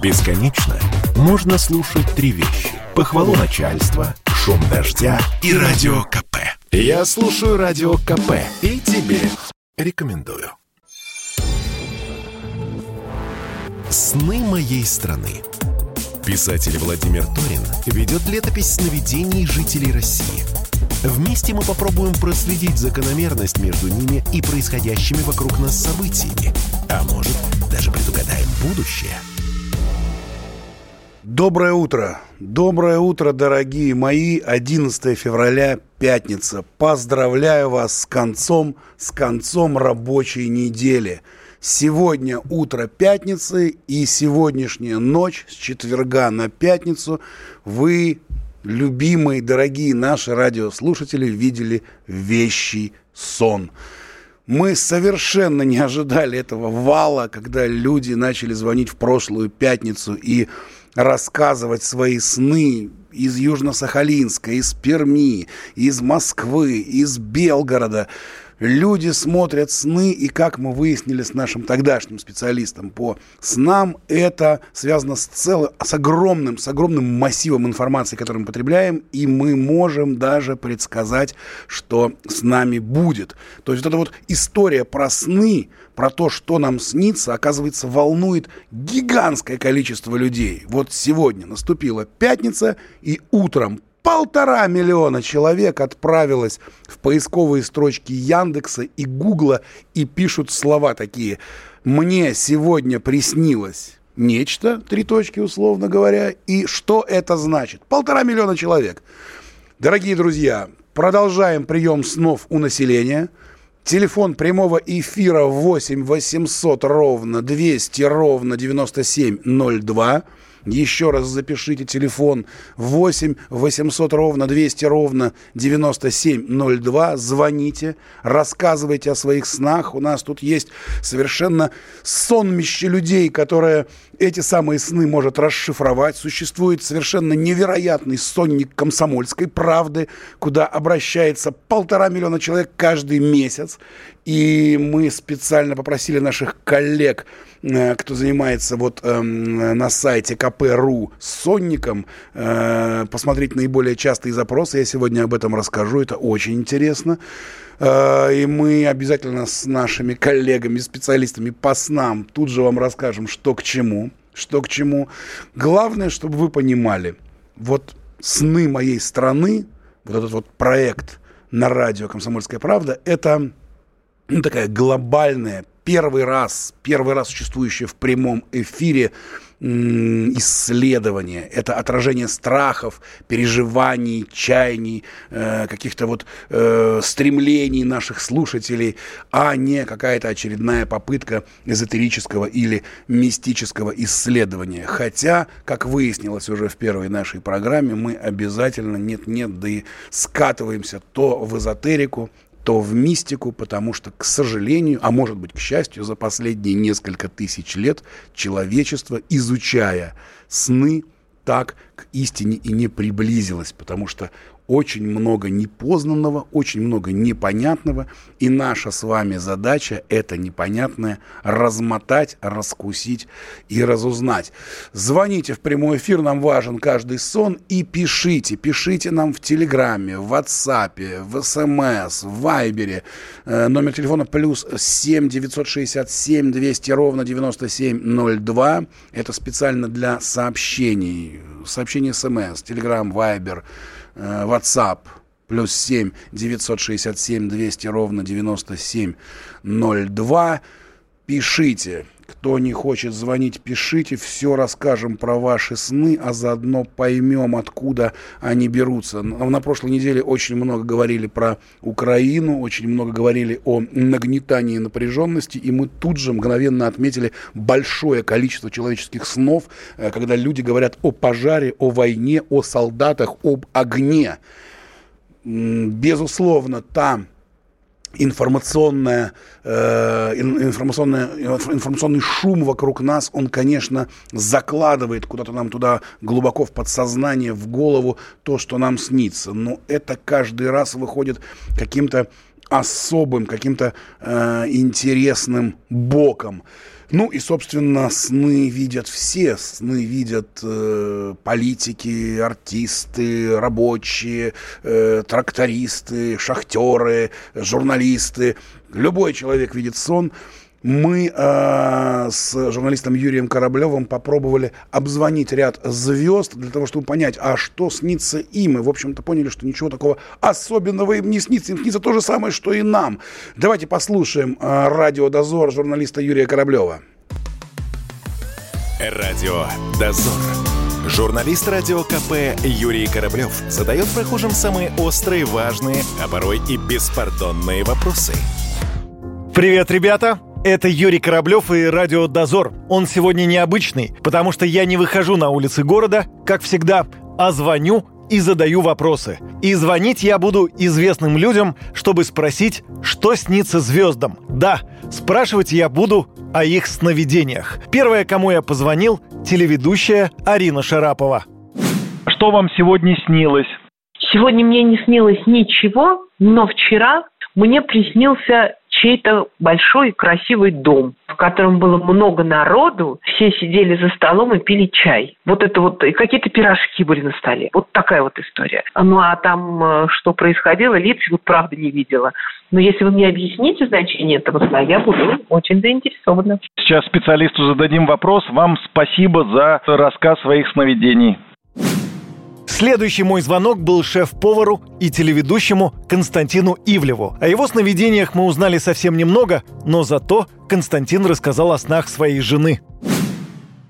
Бесконечно можно слушать три вещи. Похвалу начальства, шум дождя и радио КП. Я слушаю радио КП и тебе рекомендую. «Сны моей страны». Писатель Владимир Торин ведет летопись сновидений жителей России. Вместе мы попробуем проследить закономерность между ними и происходящими вокруг нас событиями. А может, даже предугадаем будущее – Доброе утро. Доброе утро, дорогие мои. 11 февраля, пятница. Поздравляю вас с концом, с концом рабочей недели. Сегодня утро пятницы и сегодняшняя ночь с четверга на пятницу вы, любимые, дорогие наши радиослушатели, видели вещий сон. Мы совершенно не ожидали этого вала, когда люди начали звонить в прошлую пятницу и рассказывать свои сны из Южно-Сахалинска, из Перми, из Москвы, из Белгорода. Люди смотрят сны, и как мы выяснили с нашим тогдашним специалистом по снам, это связано с, целым, с огромным, с огромным массивом информации, который мы потребляем, и мы можем даже предсказать, что с нами будет. То есть вот эта вот история про сны, про то, что нам снится, оказывается, волнует гигантское количество людей. Вот сегодня наступила пятница, и утром полтора миллиона человек отправилось в поисковые строчки Яндекса и Гугла и пишут слова такие «Мне сегодня приснилось нечто», три точки условно говоря, и что это значит? Полтора миллиона человек. Дорогие друзья, продолжаем прием снов у населения. Телефон прямого эфира 8 800 ровно 200 ровно 9702. Еще раз запишите телефон 8 800 ровно 200 ровно 9702. Звоните, рассказывайте о своих снах. У нас тут есть совершенно сонмище людей, которые эти самые сны может расшифровать. Существует совершенно невероятный сонник комсомольской правды, куда обращается полтора миллиона человек каждый месяц. И мы специально попросили наших коллег, кто занимается вот эм, на сайте КП.ру с сонником, э, посмотреть наиболее частые запросы. Я сегодня об этом расскажу. Это очень интересно. Э, и мы обязательно с нашими коллегами, специалистами по снам тут же вам расскажем, что к чему. Что к чему. Главное, чтобы вы понимали, вот сны моей страны, вот этот вот проект на радио «Комсомольская правда», это такая глобальная, первый раз, первый раз существующая в прямом эфире исследование, это отражение страхов, переживаний, чаяний, э, каких-то вот э, стремлений наших слушателей, а не какая-то очередная попытка эзотерического или мистического исследования. Хотя, как выяснилось уже в первой нашей программе, мы обязательно нет-нет, да и скатываемся то в эзотерику, то в мистику, потому что, к сожалению, а может быть, к счастью, за последние несколько тысяч лет человечество, изучая сны, так к истине и не приблизилось, потому что очень много непознанного, очень много непонятного, и наша с вами задача это непонятное размотать, раскусить и разузнать. Звоните в прямой эфир, нам важен каждый сон, и пишите, пишите нам в Телеграме, в WhatsApp, в СМС, в Вайбере, э, номер телефона плюс 7 967 200 ровно 9702, это специально для сообщений, сообщений СМС, Телеграм, Вайбер, Э, WhatsApp плюс 7 967 200 ровно 9702. Пишите. Кто не хочет звонить, пишите. Все расскажем про ваши сны, а заодно поймем, откуда они берутся. На прошлой неделе очень много говорили про Украину, очень много говорили о нагнетании напряженности, и мы тут же мгновенно отметили большое количество человеческих снов, э, когда люди говорят о пожаре, о войне, о солдатах, об огне. Безусловно, там информационная, э, информационная, информационный шум вокруг нас, он, конечно, закладывает куда-то нам туда глубоко в подсознание, в голову то, что нам снится. Но это каждый раз выходит каким-то особым, каким-то э, интересным боком. Ну и, собственно, сны видят все. Сны видят э, политики, артисты, рабочие, э, трактористы, шахтеры, журналисты. Любой человек видит сон мы э, с журналистом Юрием Кораблевым попробовали обзвонить ряд звезд для того, чтобы понять, а что снится им. И, в общем-то, поняли, что ничего такого особенного им не снится. Им снится то же самое, что и нам. Давайте послушаем э, радиодозор журналиста Юрия Кораблева. Радио «Дозор». Журналист радио КП Юрий Кораблев задает прохожим самые острые, важные, а порой и беспардонные вопросы. Привет, ребята! Это Юрий Кораблев и Радио Дозор. Он сегодня необычный, потому что я не выхожу на улицы города, как всегда, а звоню и задаю вопросы. И звонить я буду известным людям, чтобы спросить, что снится звездам. Да, спрашивать я буду о их сновидениях. Первая, кому я позвонил, телеведущая Арина Шарапова. Что вам сегодня снилось? Сегодня мне не снилось ничего, но вчера мне приснился чей-то большой красивый дом, в котором было много народу, все сидели за столом и пили чай. Вот это вот, и какие-то пирожки были на столе. Вот такая вот история. Ну, а там э, что происходило, лиц вот правда не видела. Но если вы мне объясните значение этого сна, я буду очень заинтересована. Сейчас специалисту зададим вопрос. Вам спасибо за рассказ своих сновидений. Следующий мой звонок был шеф-повару и телеведущему Константину Ивлеву. О его сновидениях мы узнали совсем немного, но зато Константин рассказал о снах своей жены.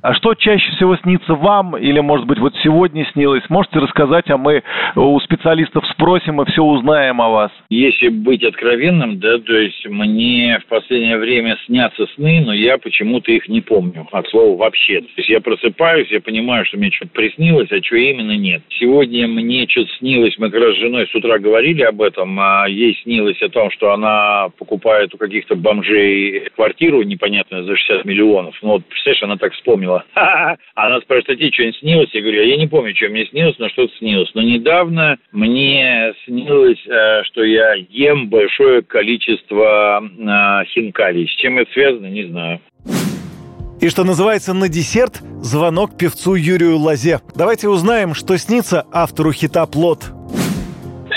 А что чаще всего снится вам или, может быть, вот сегодня снилось? Можете рассказать, а мы у специалистов спросим и все узнаем о вас. Если быть откровенным, да, то есть мне в последнее время снятся сны, но я почему-то их не помню, от слова вообще. То есть я просыпаюсь, я понимаю, что мне что-то приснилось, а что именно нет. Сегодня мне что-то снилось, мы как раз с женой с утра говорили об этом, а ей снилось о том, что она покупает у каких-то бомжей квартиру непонятную за 60 миллионов. Ну вот, представляешь, она так вспомнила вспомнила. Она спрашивает, а тебе что-нибудь снилось? Я говорю, я не помню, что мне снилось, но что-то снилось. Но недавно мне снилось, э, что я ем большое количество э, хинкалий. С чем это связано, не знаю. И что называется, на десерт звонок певцу Юрию Лазе. Давайте узнаем, что снится автору хита «Плод».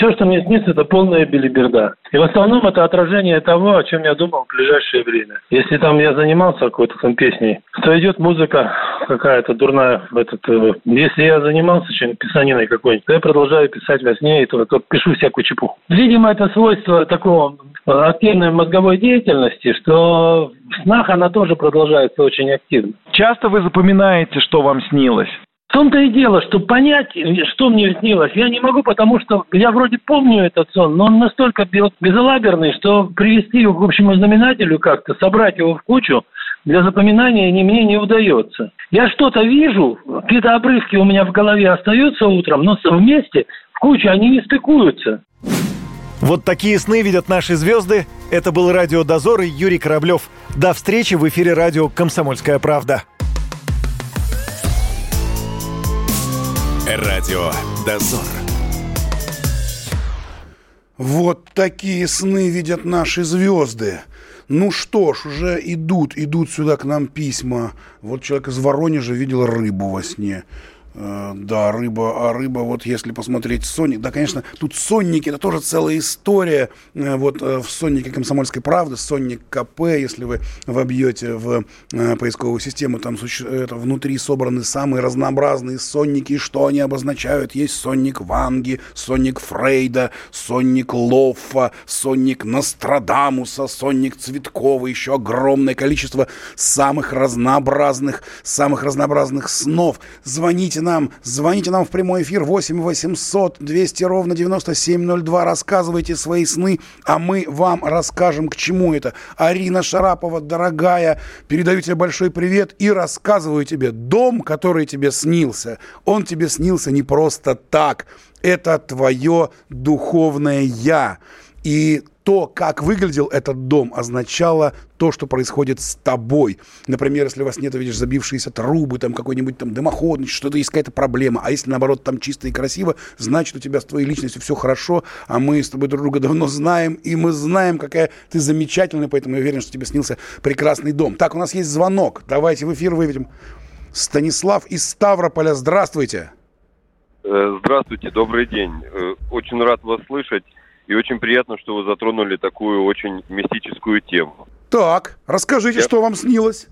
Все, что мне снится, это полная билиберда. И в основном это отражение того, о чем я думал в ближайшее время. Если там я занимался какой-то там песней, то идет музыка какая-то дурная. В этот, э, если я занимался чем-нибудь, писаниной какой-нибудь, то я продолжаю писать во сне и то, пишу всякую чепуху. Видимо, это свойство такого активной мозговой деятельности, что в снах она тоже продолжается очень активно. Часто вы запоминаете, что вам снилось? В том-то и дело, что понять, что мне снилось, я не могу, потому что я вроде помню этот сон, но он настолько безалаберный, что привести его к общему знаменателю как-то, собрать его в кучу, для запоминания не, мне не удается. Я что-то вижу, какие-то обрывки у меня в голове остаются утром, но вместе, в кучу, они не стыкуются. Вот такие сны видят наши звезды. Это был Радио Дозор и Юрий Кораблев. До встречи в эфире радио «Комсомольская правда». Радио «Дозор». Вот такие сны видят наши звезды. Ну что ж, уже идут, идут сюда к нам письма. Вот человек из Воронежа видел рыбу во сне. Э, да, рыба, а рыба, вот если посмотреть Соник, да, конечно, тут Сонники, это тоже целая история, э, вот э, в Соннике Комсомольской правды, Сонник КП, если вы вобьете в поисковую систему, там это, внутри собраны самые разнообразные Сонники, что они обозначают, есть Сонник Ванги, Сонник Фрейда, Сонник Лоффа, Сонник Нострадамуса, Сонник Цветкова, еще огромное количество самых разнообразных, самых разнообразных снов. Звоните нам, звоните нам в прямой эфир 8 800 200 ровно 9702, рассказывайте свои сны, а мы вам расскажем, к чему это. Арина Шарапова, дорогая, передаю тебе большой привет и рассказываю тебе, дом, который тебе снился, он тебе снился не просто так, это твое духовное «я». И то, как выглядел этот дом, означало то, что происходит с тобой. Например, если у вас нет, видишь, забившиеся трубы, там какой-нибудь там дымоход, что-то есть какая-то проблема. А если, наоборот, там чисто и красиво, значит, у тебя с твоей личностью все хорошо, а мы с тобой друг друга давно знаем, и мы знаем, какая ты замечательная, поэтому я уверен, что тебе снился прекрасный дом. Так, у нас есть звонок. Давайте в эфир выведем. Станислав из Ставрополя, здравствуйте. Э, здравствуйте, добрый день. Э, очень рад вас слышать. И очень приятно, что вы затронули такую очень мистическую тему. Так, расскажите, я... что вам снилось?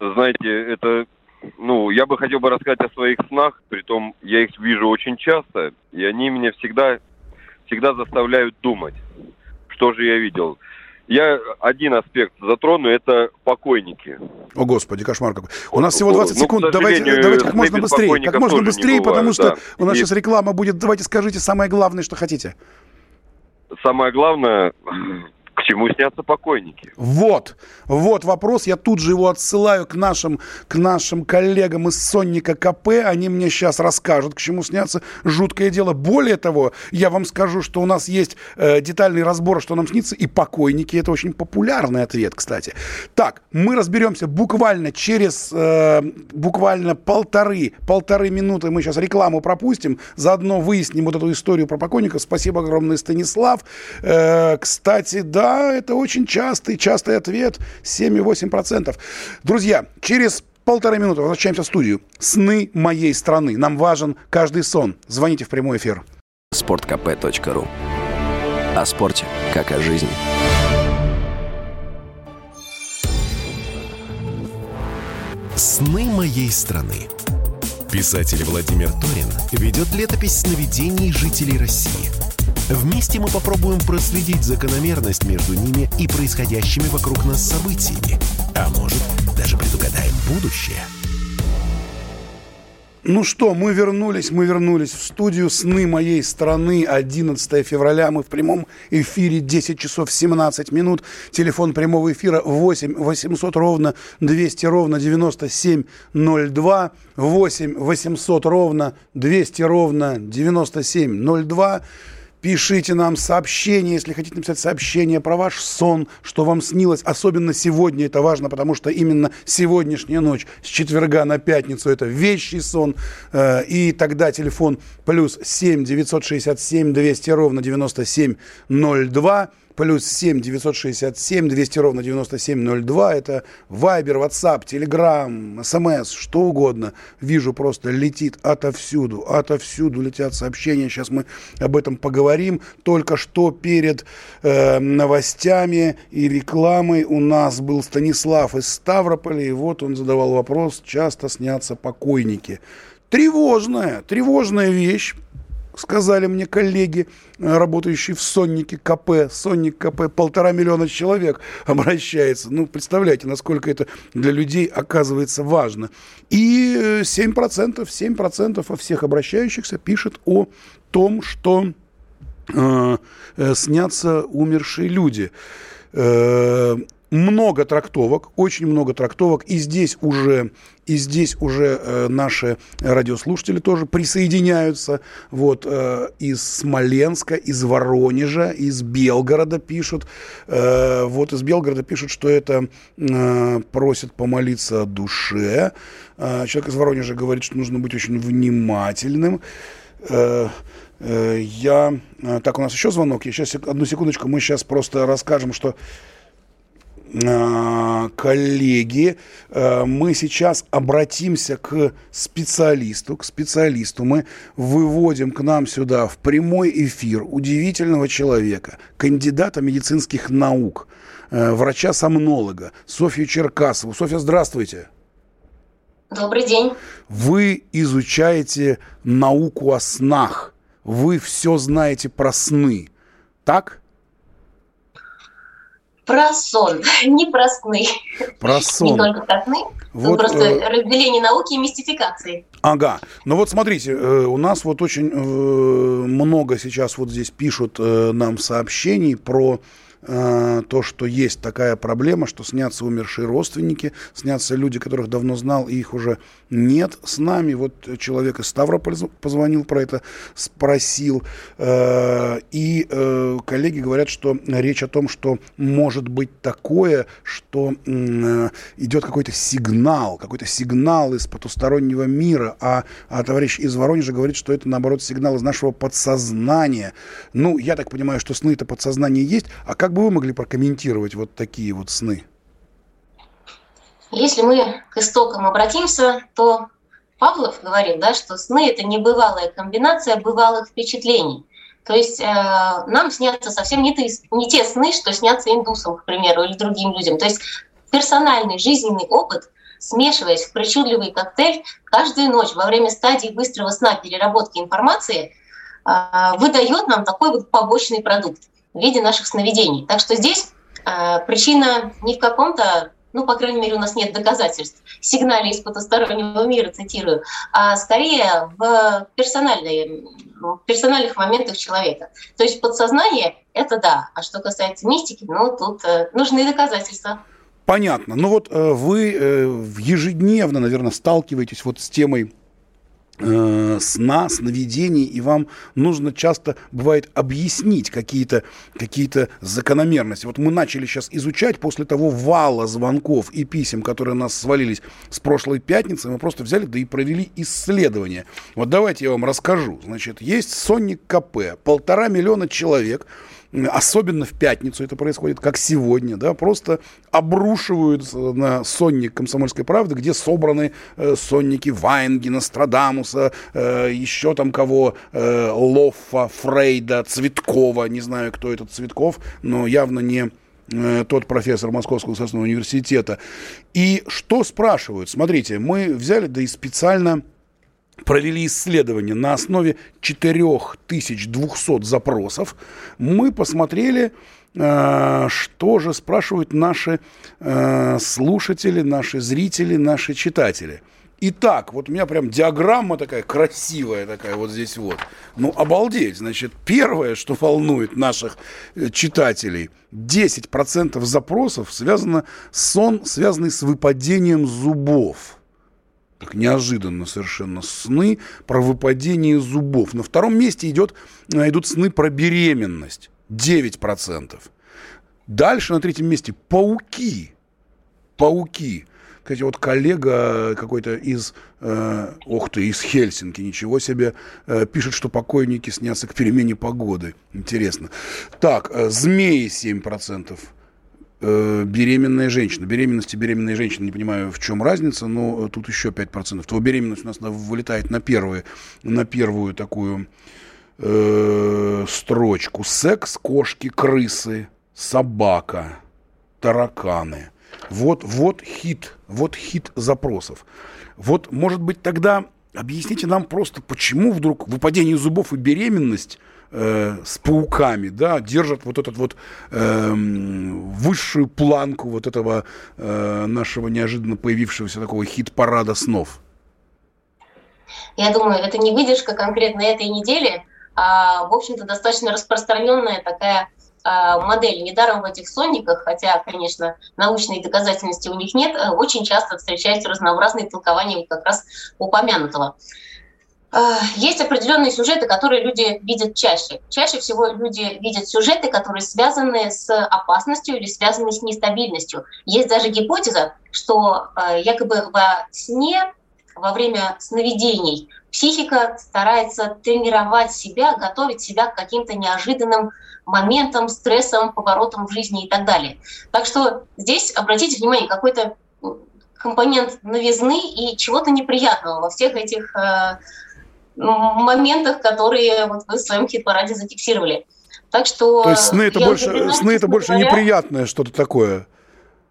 Знаете, это, ну, я бы хотел бы рассказать о своих снах, притом я их вижу очень часто, и они меня всегда, всегда заставляют думать, что же я видел. Я один аспект затрону, это покойники. О, Господи, кошмар какой. У нас всего 20 ну, секунд. Давайте, давайте как можно быстрее. Как можно быстрее, бывает, потому что да. у нас и... сейчас реклама будет. Давайте скажите самое главное, что хотите. Самое главное, чему снятся покойники? Вот, вот вопрос. Я тут же его отсылаю к нашим, к нашим коллегам из Сонника КП. Они мне сейчас расскажут, к чему снятся. Жуткое дело. Более того, я вам скажу, что у нас есть э, детальный разбор, что нам снится, и покойники. Это очень популярный ответ, кстати. Так, мы разберемся буквально через э, буквально полторы, полторы минуты. Мы сейчас рекламу пропустим. Заодно выясним вот эту историю про покойников. Спасибо огромное, Станислав. Э, кстати, да, да, это очень частый, частый ответ. 7,8%. Друзья, через полторы минуты возвращаемся в студию. Сны моей страны. Нам важен каждый сон. Звоните в прямой эфир. sportkp.ru О спорте, как о жизни. Сны моей страны. Писатель Владимир Торин ведет летопись сновидений жителей России – Вместе мы попробуем проследить закономерность между ними и происходящими вокруг нас событиями. А может, даже предугадаем будущее. Ну что, мы вернулись, мы вернулись в студию «Сны моей страны» 11 февраля. Мы в прямом эфире 10 часов 17 минут. Телефон прямого эфира 8 800 ровно 200 ровно 9702. 8 800 ровно 200 ровно 9702. Пишите нам сообщение, если хотите написать сообщение про ваш сон, что вам снилось. Особенно сегодня это важно, потому что именно сегодняшняя ночь с четверга на пятницу это вещий сон. Э, и тогда телефон плюс 7 967 200 ровно 9702 плюс 7 967 200 ровно 9702. Это Вайбер, WhatsApp, Telegram, смс, что угодно. Вижу, просто летит отовсюду, отовсюду летят сообщения. Сейчас мы об этом поговорим. Только что перед э, новостями и рекламой у нас был Станислав из Ставрополя. И вот он задавал вопрос, часто снятся покойники. Тревожная, тревожная вещь сказали мне коллеги, э, работающие в Соннике КП. Сонник КП полтора миллиона человек обращается. Ну, представляете, насколько это для людей оказывается важно. И 7%, 7% во всех обращающихся пишет о том, что э, э, снятся умершие люди. Э, много трактовок, очень много трактовок, и здесь уже, и здесь уже э, наши радиослушатели тоже присоединяются. Вот э, из Смоленска, из Воронежа, из Белгорода пишут. Э, вот из Белгорода пишут, что это э, просят помолиться о душе. Э, человек из Воронежа говорит, что нужно быть очень внимательным. Э, э, я... Э, так, у нас еще звонок. Я сейчас, одну секундочку, мы сейчас просто расскажем, что коллеги, э, мы сейчас обратимся к специалисту, к специалисту. Мы выводим к нам сюда в прямой эфир удивительного человека, кандидата медицинских наук, э, врача-сомнолога Софью Черкасову. Софья, здравствуйте. Добрый день. Вы изучаете науку о снах. Вы все знаете про сны. Так? Про сон, не про сны. Про сон. Не только про сны. Вот, просто э... разделение науки и мистификации. Ага. Ну вот смотрите, э, у нас вот очень э, много сейчас вот здесь пишут э, нам сообщений про э, то, что есть такая проблема, что снятся умершие родственники, снятся люди, которых давно знал, и их уже нет с нами. Вот человек из Ставрополя позвонил про это, спросил. Э, и э, коллеги говорят, что речь о том, что может быть такое, что э, идет какой-то сигнал, какой-то сигнал из потустороннего мира, а, а товарищ из Воронежа говорит, что это, наоборот, сигнал из нашего подсознания. Ну, я так понимаю, что сны это подсознание есть. А как бы вы могли прокомментировать вот такие вот сны? Если мы к истокам обратимся, то Павлов говорит, да, что сны – это небывалая комбинация бывалых впечатлений. То есть э, нам снятся совсем не, ты, не те сны, что снятся индусам, к примеру, или другим людям. То есть персональный жизненный опыт, смешиваясь в причудливый коктейль, каждую ночь во время стадии быстрого сна переработки информации э, выдает нам такой вот побочный продукт в виде наших сновидений. Так что здесь э, причина не в каком-то ну, по крайней мере, у нас нет доказательств, сигнале из потустороннего мира, цитирую, а скорее в, персональные, в персональных моментах человека. То есть подсознание – это да, а что касается мистики, ну, тут э, нужны доказательства. Понятно. Ну вот э, вы э, ежедневно, наверное, сталкиваетесь вот с темой сна, сновидений, и вам нужно часто, бывает, объяснить какие-то какие закономерности. Вот мы начали сейчас изучать после того вала звонков и писем, которые нас свалились с прошлой пятницы, мы просто взяли, да и провели исследование. Вот давайте я вам расскажу. Значит, есть сонник КП, полтора миллиона человек – особенно в пятницу это происходит, как сегодня, да, просто обрушиваются на сонник «Комсомольской правды», где собраны э, сонники Вайнги, Нострадамуса, э, еще там кого, э, Лоффа, Фрейда, Цветкова, не знаю, кто этот Цветков, но явно не э, тот профессор Московского государственного университета. И что спрашивают? Смотрите, мы взяли, да и специально провели исследование на основе 4200 запросов. Мы посмотрели, э, что же спрашивают наши э, слушатели, наши зрители, наши читатели. Итак, вот у меня прям диаграмма такая красивая такая вот здесь вот. Ну, обалдеть. Значит, первое, что волнует наших э, читателей, 10% запросов связано сон, связанный с выпадением зубов так неожиданно совершенно сны про выпадение зубов. На втором месте идет, э, идут сны про беременность. 9%. Дальше на третьем месте пауки. Пауки. Кстати, вот коллега какой-то из, э, ох ты, из Хельсинки, ничего себе, э, пишет, что покойники снятся к перемене погоды. Интересно. Так, э, змеи 7% э, беременная женщина. Беременность и беременная женщина, не понимаю, в чем разница, но тут еще 5%. То беременность у нас вылетает на, первые, на первую такую э, строчку. Секс, кошки, крысы, собака, тараканы. Вот, вот хит, вот хит запросов. Вот, может быть, тогда объясните нам просто, почему вдруг выпадение зубов и беременность – э, с пауками, да, держат вот этот вот э, высшую планку вот этого э, нашего неожиданно появившегося такого хит-парада снов? Я думаю, это не выдержка конкретно этой недели, а, в общем-то, достаточно распространенная такая а, модель. Недаром в этих сонниках, хотя, конечно, научной доказательности у них нет, э, очень часто встречаются разнообразные толкования как раз упомянутого. Э, есть определенные сюжеты, которые люди видят чаще. Чаще всего люди видят сюжеты, которые связаны с опасностью или связаны с нестабильностью. Есть даже гипотеза, что э, якобы во сне, во время сновидений, психика старается тренировать себя, готовить себя к каким-то неожиданным моментам, стрессам, поворотам в жизни и так далее. Так что здесь обратите внимание, какой-то компонент новизны и чего-то неприятного во всех этих э, моментах, которые вот вы в своем хит-параде зафиксировали. Так что... То есть сны это больше, сны это больше говоря, неприятное что-то такое.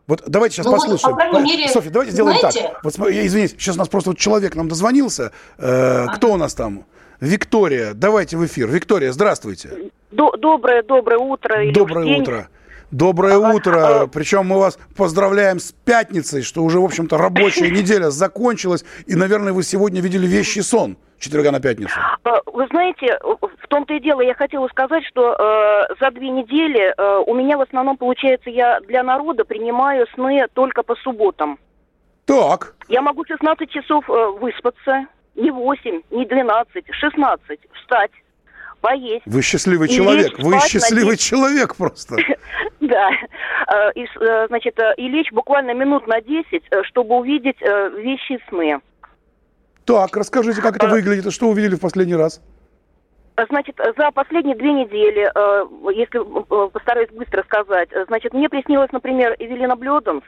Вот давайте сейчас ну, послушаем. Вот, по мере, Софья, давайте сделаем знаете, так. Вот, я извините, сейчас у нас просто вот человек нам дозвонился. Э, ага. Кто у нас там? Виктория, давайте в эфир. Виктория, здравствуйте. Доброе, доброе утро. Доброе Евгений. утро. Доброе утро. Причем мы вас поздравляем с пятницей, что уже, в общем-то, рабочая неделя закончилась. И, наверное, вы сегодня видели вещий сон четверга на пятницу. А, вы знаете, В том-то и дело, я хотела сказать, что э, за две недели э, у меня в основном, получается, я для народа принимаю сны только по субботам. Так. Я могу 16 часов э, выспаться, не 8, не 12, 16, встать, поесть. Вы счастливый И человек. лечь Вы спать счастливый на человек просто. Да. Э, И, э, значит, э, и лечь буквально минут на 10, э, чтобы увидеть вещи сны. Так, расскажите, как это выглядит, что увидели в последний раз? Значит, за последние две недели, если постараюсь быстро сказать, значит, мне приснилась, например, Эвелина Блёданс.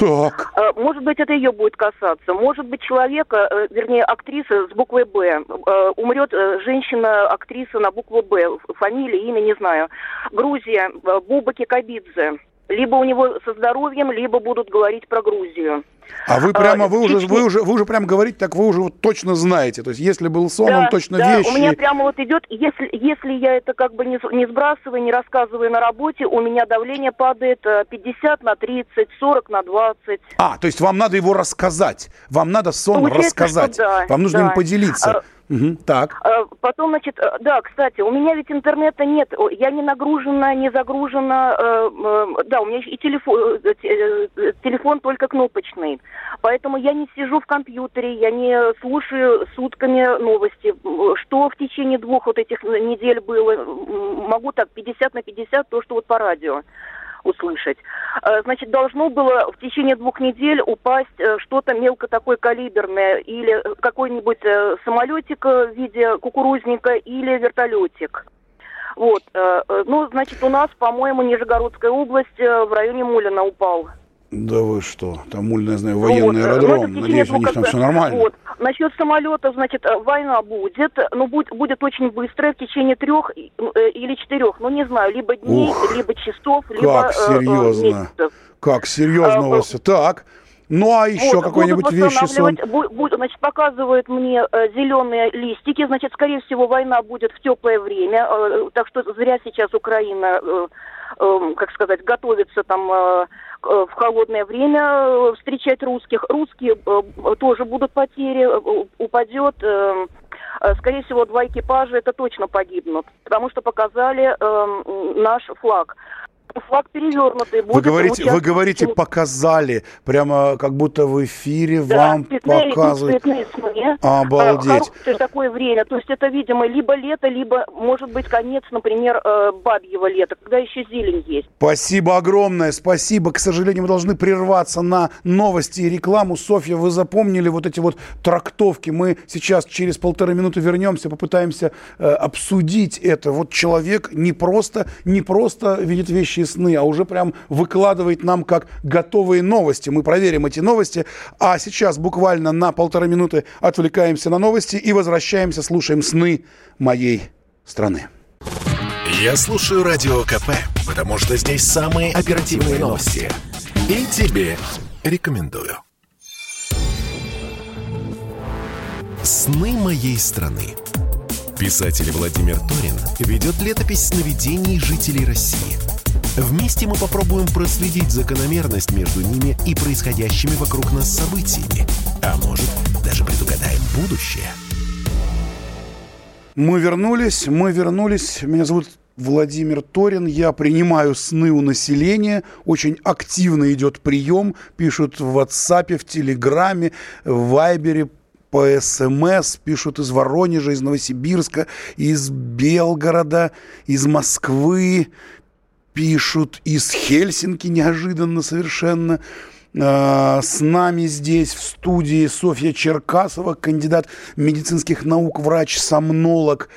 Так. Э, Может быть, это ее будет касаться. Может быть, человека, э, вернее, актриса с буквой «Б». Э, Умрет женщина-актриса на букву «Б». Фамилия, имя не знаю. Грузия, Буба Кикабидзе. Либо у него со здоровьем, либо будут говорить про Грузию. А вы прямо, А, вы уже, вы уже, вы уже прям говорите, так вы уже вот точно знаете. То есть, если был сон, да, он точно да, вещи. у меня прямо вот идет, если, если я это как бы не, не сбрасываю, не рассказываю на работе, у меня давление падает э, 50 на 30, 40 на 20. А, то есть вам надо его рассказать. Вам надо сон Получается, рассказать. да, вам нужно да. им поделиться. А, Мгм, Так. Э, Потом, значит, э, да, кстати, у меня ведь интернета нет, я не нагружена, не загружена, э, э, да, у меня и телефон, те- телефон только кнопочный, поэтому я не сижу в компьютере, я не слушаю сутками новости, что в течение двух вот этих недель было, могу так 50 на 50, то, что вот по радио услышать. Э, Значит, должно было в течение двух недель упасть э, что-то мелко такое калиберное или какой-нибудь э, самолетик в виде кукурузника или вертолетик. Вот, ну, значит, у нас, по-моему, Нижегородская область в районе Мулина упал. Да вы что? Там я знаю, военный Вот, э, ну, аэродром. течение Надеюсь, у них там как все нормально. Вот. Насчет самолетов, значит, э, война будет, но будет, будет очень быстрая, в течение трех э, или четырех, ну, не знаю, либо дней, Ух, либо часов, либо Как э, э, серьезно. месяцев. Как серьезно А, у вас. Так. Ну, а еще Вот, какой-нибудь вещи сон? значит, показывают мне э, зеленые листики, значит, скорее всего, война будет в теплое время, э, так что зря сейчас Украина, э, э, как сказать, готовится там э, э, в холодное время э, встречать русских. Русские тоже будут потери, упадет. э, э, Скорее всего, два экипажа это точно погибнут, потому что показали э, наш флаг. Флаг перевернутый. Вы будет говорите, вы говорите, показали, прямо как будто в эфире Да, вам цветные, показывают. цветные сны. Обалдеть. А, такое время. То есть это, видимо, либо лето, либо, может быть, конец, например, э, бабьего лета, когда еще зелень есть. Спасибо огромное, спасибо. К сожалению, мы должны прерваться на новости и рекламу. Софья, вы запомнили вот эти вот трактовки? Мы сейчас через полторы минуты вернемся, попытаемся э, обсудить это. Вот человек не просто, не просто видит вещи и сны, а уже прям выкладывает нам как готовые новости. Мы проверим эти новости. А сейчас буквально на полторы минуты отвлекаемся на новости и возвращаемся, слушаем сны моей страны. Я слушаю Радио КП, потому что здесь самые оперативные новости. И тебе рекомендую. «Сны моей страны». Писатель Владимир Торин ведет летопись сновидений жителей России. Вместе мы попробуем проследить закономерность между ними и происходящими вокруг нас событиями. А может, даже предугадаем будущее. Мы вернулись, мы вернулись. Меня зовут Владимир Торин. Я принимаю сны у населения. Очень активно идет прием. Пишут в WhatsApp, в Телеграме, в Вайбере, по СМС, пишут из Воронежа, из Новосибирска, из Белгорода, из Москвы, пишут из Хельсинки неожиданно совершенно. А, С нами здесь в студии Софья Черкасова, кандидат медицинских наук, врач-сомнолог.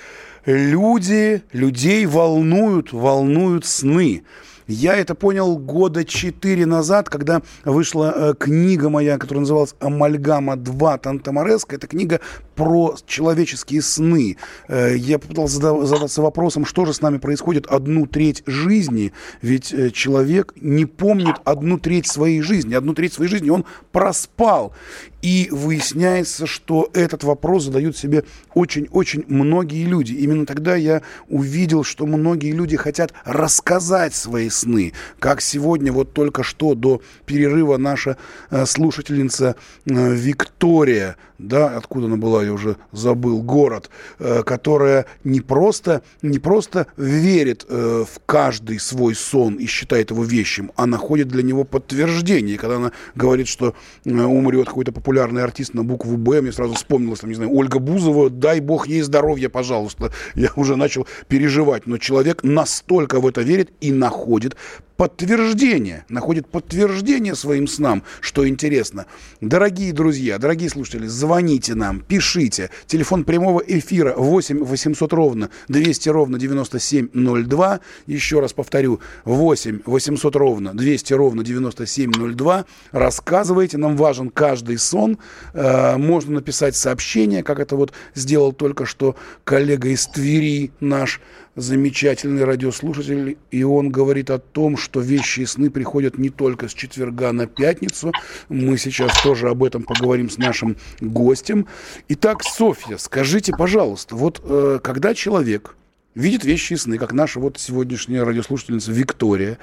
Люди, людей волнуют, волнуют сны. Я это понял года четыре назад, когда вышла э, книга моя, которая называлась «Амальгама 2. Тантамареско». Это книга про человеческие сны. Э, я попытался зада- задаться вопросом, что же с нами происходит одну треть жизни, ведь э, человек не помнит одну треть своей жизни. Одну треть своей жизни он проспал. И выясняется, что этот вопрос задают себе очень-очень многие люди. Именно тогда я увидел, что многие люди хотят рассказать свои сны. Как сегодня, вот только что до перерыва наша э, слушательница Виктория, да, откуда она была, я уже забыл, город, э, которая не просто, не просто верит э, в каждый свой сон и считает его вещим, а находит для него подтверждение. Когда она говорит, что э, умрет какой-то популярный артист на букву «Б», мне сразу вспомнилось, там, не знаю, Ольга Бузова, дай бог ей здоровья, пожалуйста. Я уже начал переживать. Но человек настолько в это верит и находит подтверждение, находит подтверждение своим снам, что интересно. Дорогие друзья, дорогие слушатели, звоните нам, пишите. Телефон прямого эфира 8 800 ровно 200 ровно 9702. Еще раз повторю, 8 800 ровно 200 ровно 9702. Рассказывайте, нам важен каждый сон. Э, можно написать сообщение, как это вот сделал только что коллега из Твери наш замечательный радиослушатель, и он говорит о том, что вещи и сны приходят не только с четверга на пятницу. Мы сейчас тоже об этом поговорим с нашим гостем. Итак, Софья, скажите, пожалуйста, вот э, когда человек видит вещи и сны, как наша вот сегодняшняя радиослушательница Виктория,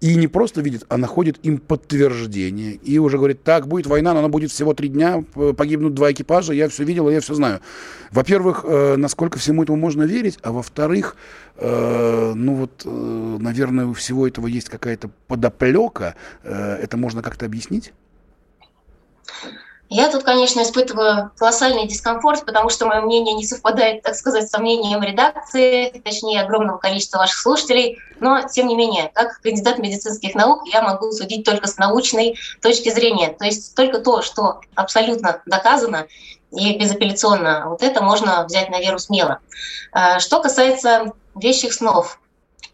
и не просто видит, а находит им подтверждение, и уже говорит, так, будет война, но она будет всего три дня, погибнут два экипажа, я все видела, я все знаю. Во-первых, э, насколько всему этому можно верить, а во-вторых, э, ну вот, э, наверное, у всего этого есть какая-то подоплека, э, это можно как-то объяснить? Я тут, конечно, испытываю колоссальный дискомфорт, потому что мое мнение не совпадает, так сказать, с мнением редакции, точнее, огромного количества ваших слушателей. Но, тем не менее, как кандидат медицинских наук, я могу судить только с научной точки зрения. То есть только то, что абсолютно доказано и безапелляционно, вот это можно взять на веру смело. А, что касается вещих снов,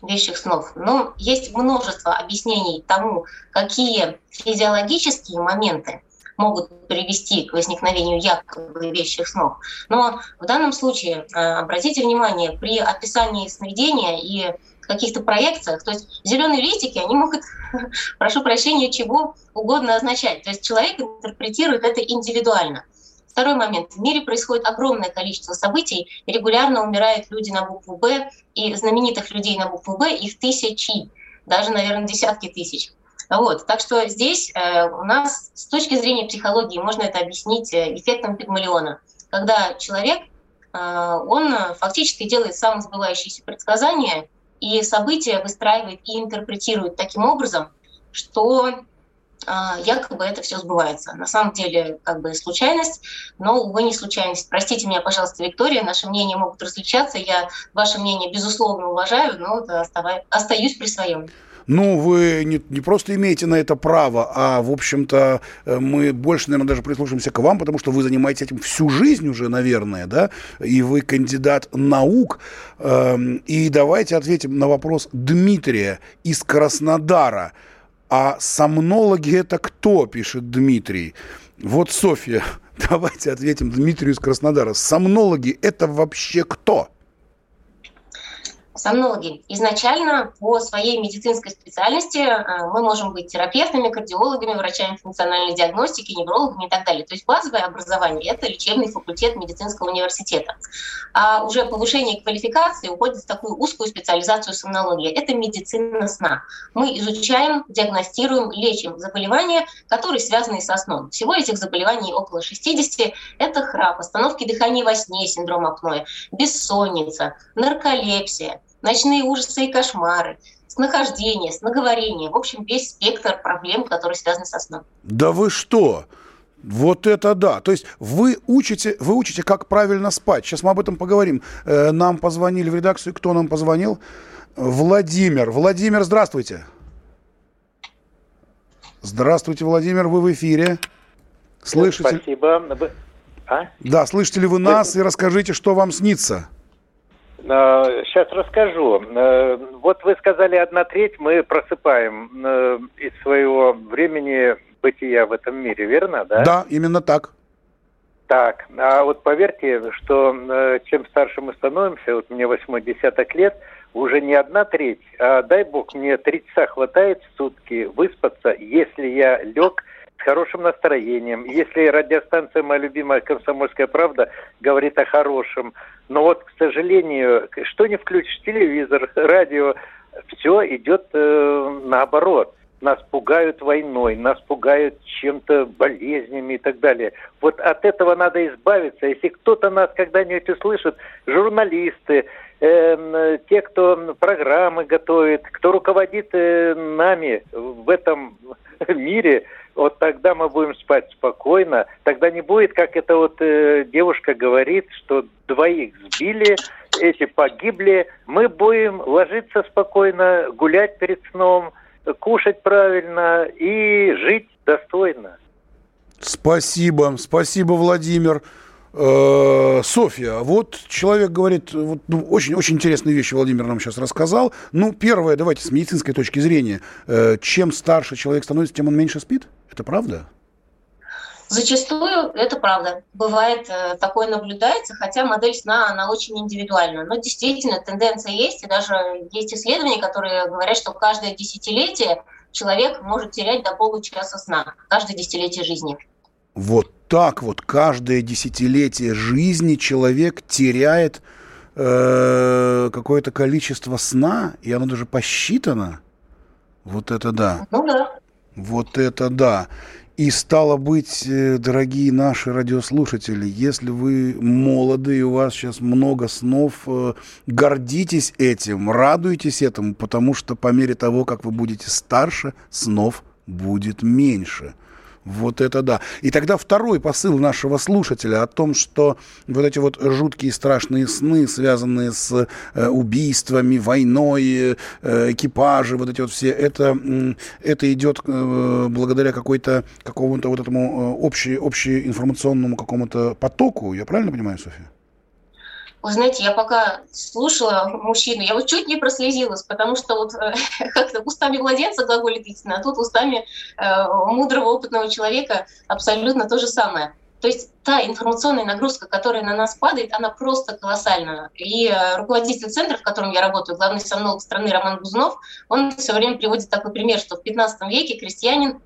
вещих снов. Ну, есть множество объяснений тому, какие физиологические моменты могут привести к возникновению якобы вещих снов. Но в данном случае э, обратите внимание, при описании сновидения и каких-то проекциях, то есть зеленые листики, они могут, прошу прощения, чего угодно означать. То есть человек интерпретирует это индивидуально. Второй момент. В мире происходит огромное количество событий. Регулярно умирают люди на букву «Б», и знаменитых людей на букву «Б» их тысячи, даже, наверное, десятки тысяч. Вот. Так что здесь э, у нас с точки зрения психологии можно это объяснить э, эффектом Пигмалиона, когда человек, э, он фактически делает самосбывающиеся предсказания и события выстраивает и интерпретирует таким образом, что якобы это все сбывается. На самом деле, как бы случайность, но, увы, не случайность. Простите меня, пожалуйста, Виктория, наши мнения могут различаться. Я ваше мнение, безусловно, уважаю, но остаюсь при своем ну, вы не, не просто имеете на это право, а, в общем-то, э, мы больше, наверное, даже прислушаемся к вам, потому что вы занимаетесь этим всю жизнь уже, наверное, да, и вы кандидат наук. Эм, и давайте ответим на вопрос Дмитрия из Краснодара. А сомнологи это кто, пишет Дмитрий. Вот, Софья, давайте ответим Дмитрию из Краснодара. Сомнологи это вообще кто? Сомнологи. Изначально по своей медицинской специальности э, мы можем быть терапевтами, кардиологами, врачами функциональной диагностики, неврологами и так далее. То есть базовое образование – это лечебный факультет медицинского университета. А уже повышение квалификации уходит в такую узкую специализацию сомнологии. Это медицина сна. Мы изучаем, диагностируем, лечим заболевания, которые связаны со сном. Всего этих заболеваний около 60. Это храп, остановки дыхания во сне, синдром апноэ, бессонница, нарколепсия, ночные ужасы и кошмары, снахождение, снаговорение. В общем, весь спектр проблем, которые связаны со сном. Да вы что? Вот это да. То есть вы учите, вы учите, как правильно спать. Сейчас мы об этом поговорим. Э, нам позвонили в редакцию. Кто нам позвонил? Владимир. Владимир, здравствуйте. Здравствуйте, Владимир, вы в эфире. Слышите? Спасибо. А? Да, слышите ли вы нас и расскажите, что вам снится? Сейчас э, расскажу. Э, вот вы сказали одна треть, мы просыпаем э, из своего времени бытия в этом мире, верно, да? Да, именно так. Так, а вот поверьте, что чем старше мы становимся, вот мне восьмой десяток лет, уже не одна треть, а дай бог, мне три часа хватает в сутки выспаться, если я лег с хорошим настроением, если радиостанция моя любимая «Комсомольская правда» говорит о хорошем, но вот, к сожалению, что не включишь, телевизор, радио, все идет э, наоборот. нас пугают войной, нас пугают чем-то болезнями и так далее. Вот от этого надо избавиться. Если кто-то нас когда-нибудь услышит, журналисты, э, те, кто программы готовит, кто руководит э, нами в этом мире, вот тогда мы будем спать спокойно. Тогда не будет, как эта вот э, девушка говорит, что двоих сбили, эти погибли. Мы будем ложиться спокойно, гулять перед сном, кушать правильно и жить достойно. Спасибо, спасибо, Владимир. Э, Софья, вот человек говорит, вот, ну, очень, очень интересные вещи Владимир нам сейчас рассказал. Ну, первое, давайте с медицинской точки зрения. Э, чем старше человек становится, тем он меньше спит? Это правда? Зачастую это правда. Бывает, э, такое наблюдается, хотя модель сна, она очень индивидуальна. Но действительно, тенденция есть, и даже есть исследования, которые говорят, что каждое десятилетие человек может терять до получаса сна. Каждое десятилетие жизни. Вот так вот каждое десятилетие жизни человек теряет э, какое-то количество сна, и оно даже посчитано. Вот это да. Ну да. Вот это да. И стало быть, э, дорогие наши радиослушатели, если вы молоды и у вас сейчас много снов, э, гордитесь этим, радуйтесь этому, потому что по мере того, как вы будете старше, снов будет меньше. Вот это да. И тогда второй посыл нашего слушателя о том, что вот эти вот жуткие страшные сны, связанные с э, убийствами, войной, э, экипажи, вот эти вот все, это, это идет э, благодаря какой-то, какому-то вот этому э, общей, общеинформационному какому-то потоку. Я правильно понимаю, София? Вы знаете, я пока слушала мужчину, я вот чуть не прослезилась, потому что вот э, как-то устами младенца глаголит истина, а тут устами э, мудрого, опытного человека абсолютно то же самое. То есть та информационная нагрузка, которая на нас падает, она просто колоссальна. И э, руководитель центра, в котором я работаю, главный сомнолог страны Роман Бузунов, он все время приводит такой пример, что в 15 веке крестьянин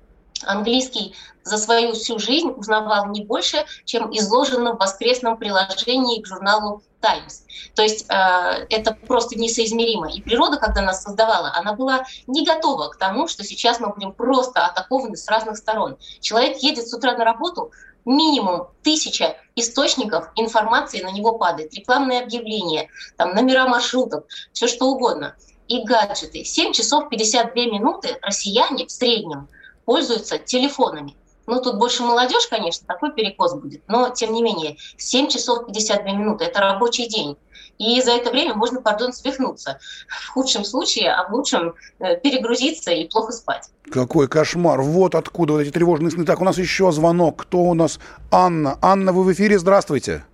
английский за свою всю жизнь узнавал не больше, чем изложено в воскресном приложении к журналу Times. То есть э, это просто несоизмеримо. И природа, когда нас создавала, она была не готова к тому, что сейчас мы будем просто атакованы с разных сторон. Человек едет с утра на работу, минимум тысяча источников информации на него падает. Рекламные объявления, там, номера маршрутов, все что угодно. И гаджеты. 7 часов 52 минуты россияне в среднем пользуются телефонами. Ну, тут больше молодежь, конечно, такой перекос будет, но, тем не менее, 7 часов 52 минуты – это рабочий день. И за это время можно, пардон, свихнуться. В худшем случае, а в лучшем э, перегрузиться и плохо спать. Какой кошмар. Вот откуда вот эти тревожные сны. Так, у нас еще звонок. Кто у нас? Анна. Анна, вы в эфире. Здравствуйте.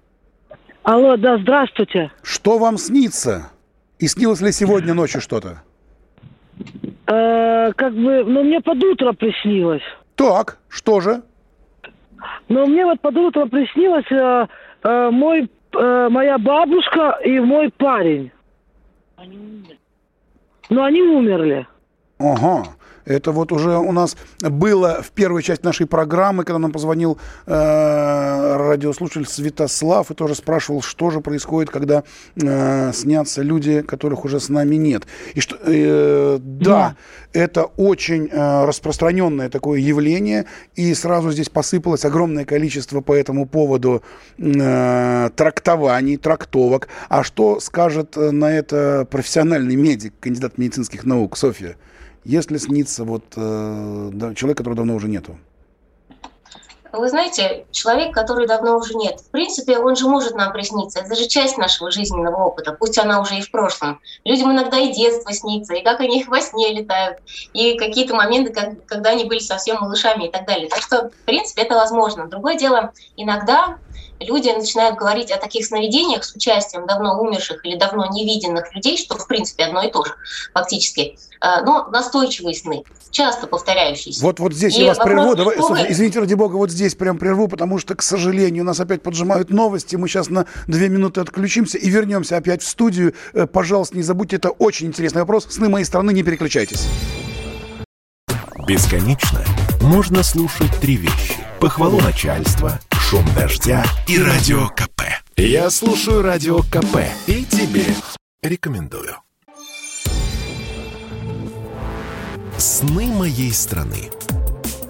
Алло, да, здравствуйте. Что вам снится? И снилось ли сегодня ночью что-то? Э, как бы, ну, мне под утро приснилось. Так, что же? Ну, мне вот под утро приснилось э, э, мой, э, моя бабушка и мой парень. Они умерли. Ну, они умерли. Ага. Это вот уже у нас было в первой части нашей программы, когда нам позвонил э, радиослушатель Святослав и тоже спрашивал, что же происходит, когда э, снятся люди, которых уже с нами нет. И что, э, да, да, это очень э, распространенное такое явление, и сразу здесь посыпалось огромное количество по этому поводу э, трактований, трактовок. А что скажет э, на это профессиональный медик, кандидат медицинских наук Софья? Если снится вот э, человек, которого давно уже нету? Вы знаете, человек, который давно уже нет, в принципе, он же может нам присниться. Это же часть нашего жизненного опыта, пусть она уже и в прошлом. Людям иногда и детство снится, и как они во сне летают, и какие-то моменты, как, когда они были совсем малышами и так далее. Так что, в принципе, это возможно. Другое дело, иногда люди начинают говорить о таких сновидениях с участием давно умерших или давно невиденных людей, что в принципе одно и то же фактически, э, но настойчивые сны, часто повторяющиеся. Вот, вот здесь и я вас прерву, давай, слушай, извините, ради бога, вот здесь прям прерву, потому что, к сожалению, нас опять поджимают новости, мы сейчас на две минуты отключимся и вернемся опять в студию. Э, пожалуйста, не забудьте, это очень интересный вопрос. Сны моей страны, не переключайтесь. Бесконечно можно слушать три вещи. Похвалу начальства, шум дождя и радио КП. Я слушаю радио КП и тебе рекомендую. Сны моей страны.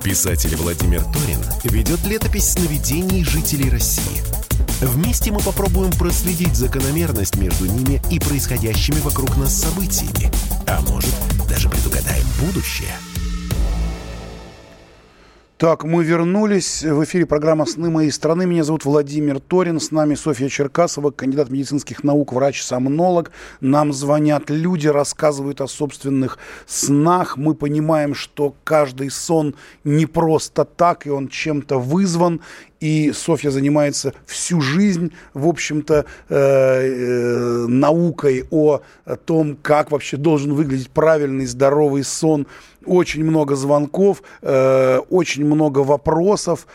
Писатель Владимир Торин ведет летопись сновидений жителей России. Вместе мы попробуем проследить закономерность между ними и происходящими вокруг нас событиями. А может, даже предугадаем будущее – так, мы вернулись. В эфире программа «Сны моей страны». Меня зовут Владимир Торин. С нами Софья Черкасова, кандидат медицинских наук, врач-сомнолог. Нам звонят люди, рассказывают о собственных снах. Мы понимаем, что каждый сон не просто так, и он чем-то вызван и Софья занимается всю жизнь, в общем-то, э, э, наукой о, том, как вообще должен выглядеть правильный здоровый сон очень много звонков, э, очень много вопросов.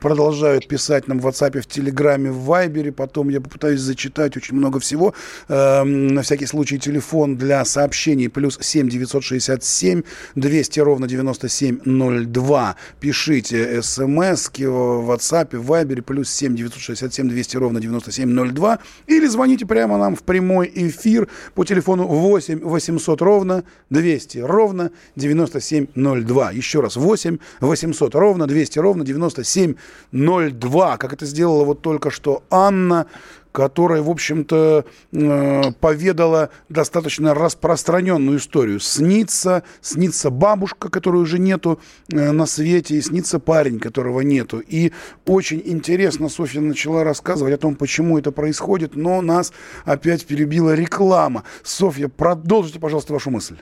Продолжают писать нам в WhatsApp, в Телеграме, в Вайбере. Потом я попытаюсь зачитать очень много всего. Э, на всякий случай телефон для сообщений плюс 7 967 200 ровно 9702. Пишите смс в WhatsApp, в Вайбере плюс 7 967 200 ровно 9702. Или звоните прямо нам в прямой эфир по телефону 8 800 ровно 200 200 ровно 9702. Еще раз, 8 800 ровно 200 ровно 9702. Как это сделала вот только что Анна, которая, в общем-то, э, поведала достаточно распространенную историю. Снится, снится бабушка, которой уже нету э, на свете, и снится парень, которого нету. И очень интересно Софья начала рассказывать о том, почему это происходит, но нас опять перебила реклама. Софья, продолжите, пожалуйста, вашу мысль.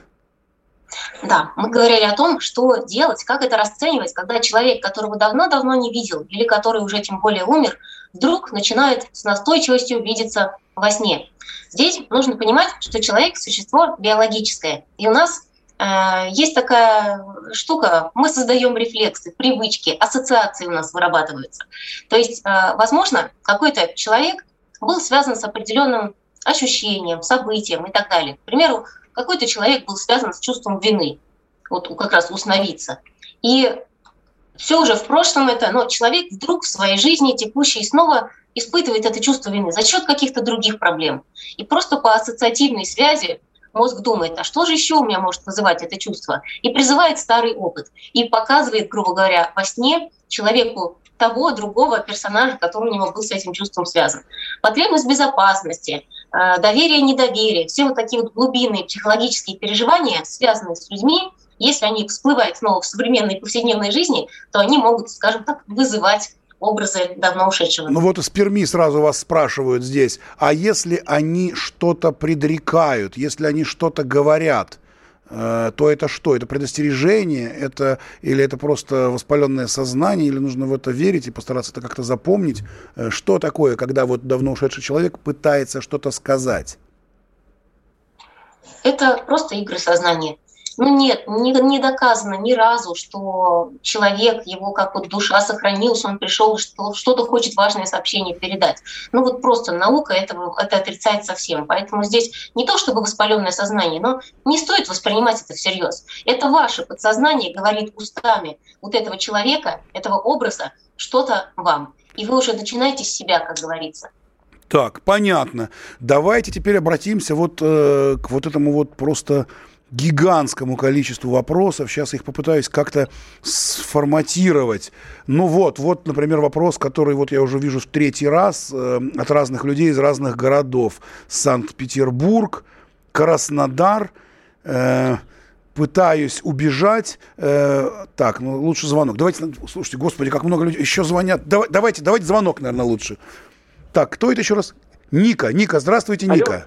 Да, мы говорили о том, что делать, как это расценивать, когда человек, которого давно-давно не видел или который уже тем более умер, вдруг начинает с настойчивостью видеться во сне. Здесь нужно понимать, что человек – существо биологическое. И у нас э, есть такая штука, мы создаем рефлексы, привычки, ассоциации у нас вырабатываются. То есть, э, возможно, какой-то человек был связан с определенным ощущением, событием и так далее. К примеру, какой-то человек был связан с чувством вины, вот как раз у сновидца. И все уже в прошлом это, но человек вдруг в своей жизни текущей снова испытывает это чувство вины за счет каких-то других проблем. И просто по ассоциативной связи мозг думает, а что же еще у меня может вызывать это чувство? И призывает старый опыт. И показывает, грубо говоря, во сне человеку того другого персонажа, который у него был с этим чувством связан. Потребность безопасности, э, доверие, недоверие, все вот такие вот глубинные психологические переживания, связанные с людьми, если они всплывают снова в современной повседневной жизни, то они могут, скажем так, вызывать образы давно ушедшего. Ну вот из Перми сразу вас спрашивают здесь, а если они что-то предрекают, если они что-то говорят, Э, то это что? Это предостережение? Это, или это просто воспаленное сознание? Или нужно в это верить и постараться это как-то запомнить? Э, что такое, когда вот давно ушедший человек пытается что-то сказать? Это просто игры сознания. Ну нет, не, не доказано ни разу, что человек, его как вот душа сохранилась, он пришел, что, что-то хочет важное сообщение передать. Ну вот просто наука этого, это отрицает совсем. Поэтому здесь не то чтобы воспаленное сознание, но не стоит воспринимать это всерьез. Это ваше подсознание говорит устами вот этого человека, этого образа что-то вам. И вы уже начинаете с себя, как говорится. Так, понятно. Давайте теперь обратимся вот э, к вот этому вот просто гигантскому количеству вопросов. Сейчас их попытаюсь как-то сформатировать. Ну вот, вот, например, вопрос, который вот я уже вижу в третий раз э, от разных людей из разных городов. Санкт-Петербург, Краснодар. Э, пытаюсь убежать. Э, так, ну лучше звонок. Давайте, слушайте, господи, как много людей еще звонят. Давай, давайте, давайте звонок, наверное, лучше. Так, кто это еще раз? Ника. Ника, здравствуйте, Алло. Ника.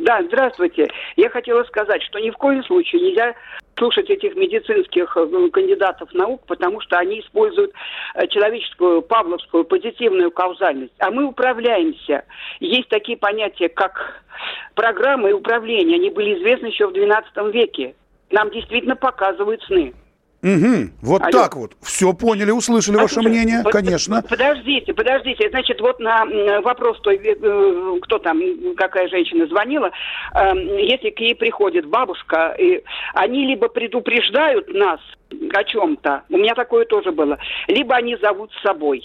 Да, здравствуйте. Я хотела сказать, что ни в коем случае нельзя слушать этих медицинских э, кандидатов наук, потому что они используют э, человеческую павловскую позитивную каузальность. А мы управляемся. Есть такие понятия, как программы управления. Они были известны еще в XII веке. Нам действительно показывают сны. Угу, вот Алло. так вот. Все поняли, услышали а, ваше мнение, под, конечно. Подождите, подождите. Значит, вот на вопрос той, э, кто там, какая женщина звонила, эм, если к ней приходит бабушка, и они либо предупреждают нас о чем-то, у меня такое тоже было, либо они зовут с собой.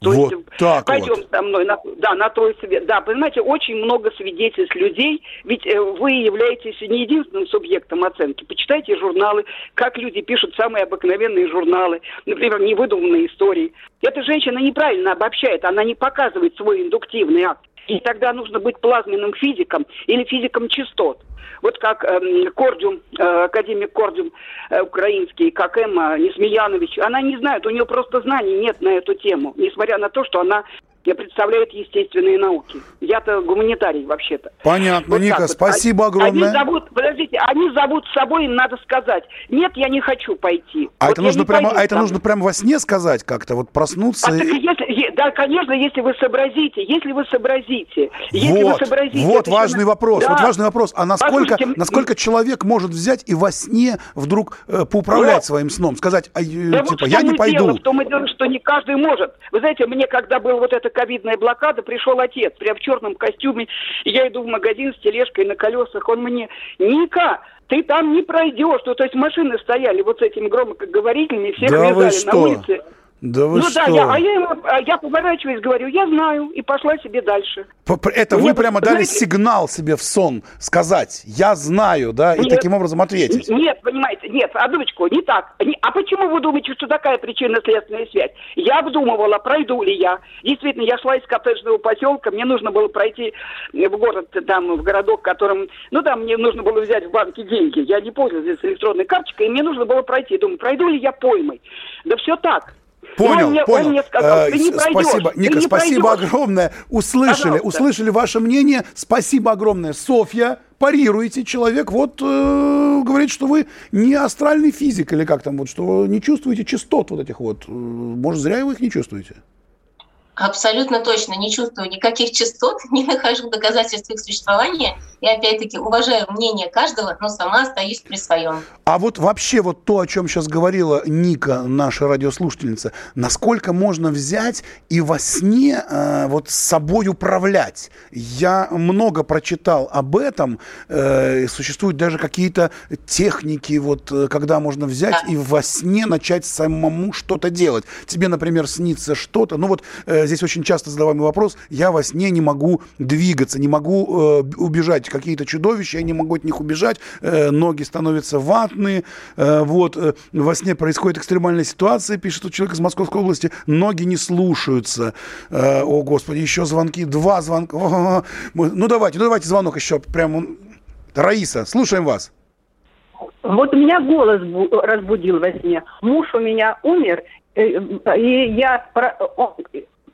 То вот есть так пойдем вот. со мной, на, да, на той свет. Да, понимаете, очень много свидетельств людей, ведь э, вы являетесь не единственным субъектом оценки. Почитайте журналы, как люди пишут самые обыкновенные журналы, например, невыдуманные истории. Эта женщина неправильно обобщает, она не показывает свой индуктивный акт. И тогда нужно быть плазменным физиком или физиком частот. Вот как эм, Кордюм, э, академик Кордюм э, украинский, как Эмма Несмеянович, она не знает, у нее просто знаний нет на эту тему, несмотря на то, что она э, представляет естественные науки. Я-то гуманитарий вообще-то. Понятно, Вот Ника, вот. спасибо огромное. Они зовут, подождите, они зовут с собой, им надо сказать, нет, я не хочу пойти. А Вот это я нужно прямо, а это нужно прямо во сне сказать как-то, вот проснуться. а так и- если, да, конечно, если вы сообразите, если вы сообразите, если вот, вы сообразите. вот это важный еще- вопрос, Да. вот важный вопрос. А насколько, Послушайте, насколько человек может взять и во сне вдруг э, поуправлять Вот. своим сном, сказать, а, э, Да вот типа, в я не пойду. Дело, в том и дело, что не каждый может. Вы знаете, мне когда была вот эта ковидная блокада, пришел отец, прям в черном костюме, я иду в магазин с тележкой на колесах, он мне, Ника, ты там не пройдешь. Ну, то есть машины стояли вот с этими громкоговорителями, всех Да вязали на улице. Да вы ну что? да, я, а я, ему, а я поворачиваюсь, говорю, я знаю, и пошла себе дальше. Это Мне вы вот, прямо дали знаете- сигнал себе в сон сказать, я знаю, да, и Нет. таким образом ответить. Нет, понимаете, нет, одночку, не так. А почему вы думаете, что такая причинно-следственная связь? Я обдумывала, пройду ли я. Действительно, я шла из коттеджного поселка, мне нужно было пройти в город, там, в городок, которым, ну, там мне нужно было взять в банке деньги. Я не пользовалась электронной карточкой, и мне нужно было пройти. Думаю, пройду ли я поймой? Да все так. Понял, он мне, понял. Он мне сказал, Э, ты не пройдешь. Спасибо, ты Ника, не спасибо пройдешь». огромное. Услышали, Пожалуйста. услышали ваше мнение. Спасибо огромное. Софья, парируете. Человек вот э, говорит, что вы не астральный физик или как там, вот, что вы не чувствуете частот вот этих вот. Э, Может, зря вы их не чувствуете? Абсолютно точно. Не чувствую никаких частот, не нахожу доказательств их существования. И опять-таки уважаю мнение каждого, но сама остаюсь при своем. А вот вообще вот то, о чем сейчас говорила Ника, наша радиослушательница, насколько можно взять и во сне э, вот с собой управлять? Я много прочитал об этом. Э, существуют даже какие-то техники, вот э, когда можно взять и во сне начать самому что-то делать. Тебе, например, снится что-то. Ну вот э, здесь очень часто задаваемый вопрос. Я во сне не могу двигаться, не могу э, убежать. Какие-то чудовища, я не могу от них убежать. Э, ноги становятся ватные. Э, вот э, во сне происходит экстремальная ситуация, пишет человек из Московской области. Ноги не слушаются. Э, о, Господи, еще звонки. Два звонка. О, Ну, давайте, ну, давайте звонок еще. Прям Раиса, слушаем вас. Вот меня голос бу- разбудил во сне. Муж у меня умер, э, и я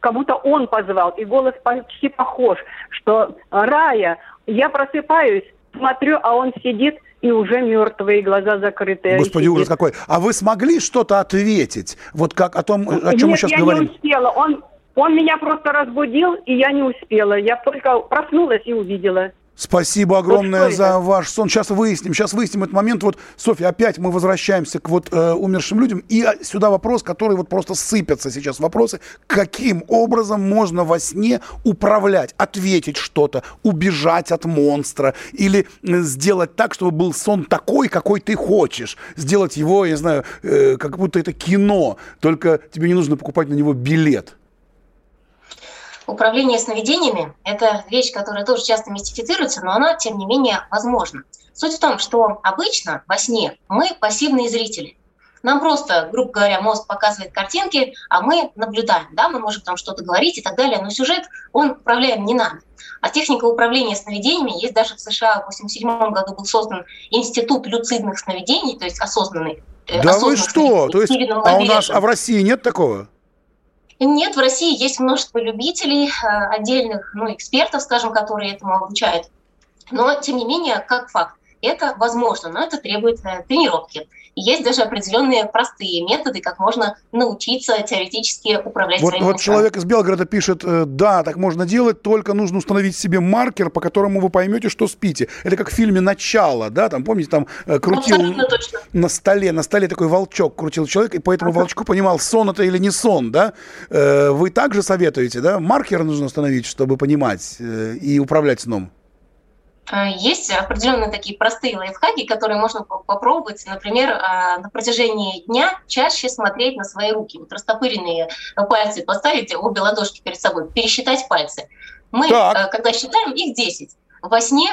как будто он позвал, и голос почти похож, что Рая, я просыпаюсь, смотрю, а он сидит и уже мертвые, глаза закрытые. Господи, сидит. ужас какой. А вы смогли что-то ответить? Вот как о том, о чем мы Нет, сейчас я говорим? не успела. Он, он меня просто разбудил, и я не успела. Я только проснулась и увидела. Спасибо огромное за ваш сон. Сейчас выясним, сейчас выясним этот момент. Вот, Софья, опять мы возвращаемся к вот э, умершим людям. И а, сюда вопрос, который вот просто сыпятся сейчас вопросы. Каким образом можно во сне управлять, ответить что-то, убежать от монстра или э, сделать так, чтобы был сон такой, какой ты хочешь. Сделать его, я не знаю, э, как будто это кино, только тебе не нужно покупать на него билет. Управление сновидениями – это вещь, которая тоже часто мистифицируется, но она, тем не менее, возможна. Суть в том, что обычно во сне мы пассивные зрители. Нам просто, грубо говоря, мозг показывает картинки, а мы наблюдаем, да, мы можем там что-то говорить и так далее, но сюжет, он управляем не нами. А техника управления сновидениями есть даже в США в 1987 году был создан Институт люцидных сновидений, то есть осознанный. э, да вы что? То есть, а у нас, а в России нет такого? Нет, в России есть множество любителей, э, отдельных ну, экспертов, скажем, которые этому обучают. Но, тем не менее, как факт, это возможно, но это требует э, тренировки. И есть даже определенные простые методы, как можно научиться теоретически управлять Вот, своими вот мыслями. человек из Белгорода пишет, э, да, так можно делать, только нужно установить себе маркер, по которому вы поймете, что спите. Это как в фильме «Начало», да, там, помните, там э, крутил Абсолютно точно. на столе, на столе такой волчок крутил человек, и по этому волчку понимал, сон это или не сон, да? Э, Вы также советуете, да? Маркер нужно установить, чтобы понимать и управлять сном. Э, есть определенные такие простые лайфхаки, которые можно попробовать. Например, э, на протяжении дня чаще смотреть на свои руки. Вот растопыренные пальцы поставить обе ладошки перед собой, пересчитать пальцы. Мы, так. когда считаем, их 10. Во сне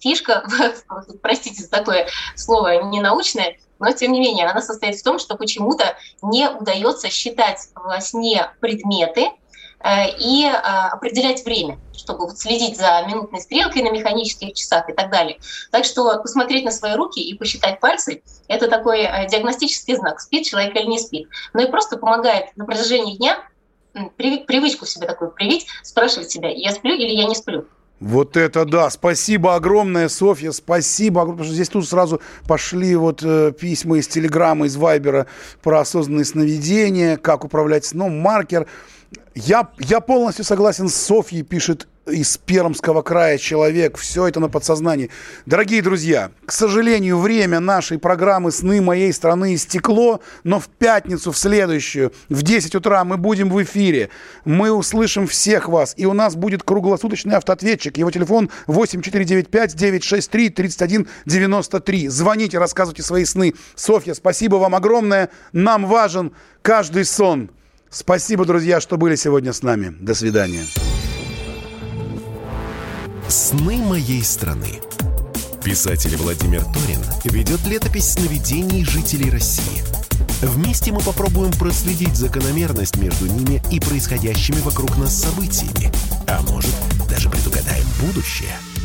фишка, простите за такое слово ненаучное, но тем не менее она состоит в том, что почему-то не удается считать во сне предметы, Э, и э, определять время, чтобы вот следить за минутной стрелкой на механических часах и так далее. Так что посмотреть на свои руки и посчитать пальцы – это такой э, диагностический знак, спит человек или не спит. Но и просто помогает на протяжении дня привычку себе такую привить, спрашивать себя, я сплю или я не сплю. Вот это да! Спасибо огромное, Софья, спасибо огромное, потому что здесь тут сразу пошли вот э, письма из Телеграма, из Вайбера про осознанные сновидения, как управлять сном, маркер – я, я полностью согласен с Софьей, пишет из Пермского края человек. Все это на подсознании. Дорогие друзья, к сожалению, время нашей программы «Сны моей страны» истекло, но в пятницу, в следующую, в 10 утра мы будем в эфире. Мы услышим всех вас, и у нас будет круглосуточный автоответчик. Его телефон 8495-963-3193. Звоните, рассказывайте свои сны. Софья, спасибо вам огромное. Нам важен каждый сон. Спасибо, друзья, что были сегодня с нами. До свидания. «Сны моей страны». Писатель Владимир Торин ведет летопись сновидений жителей России. Вместе мы попробуем проследить закономерность между ними и происходящими вокруг нас событиями. А может, даже предугадаем будущее –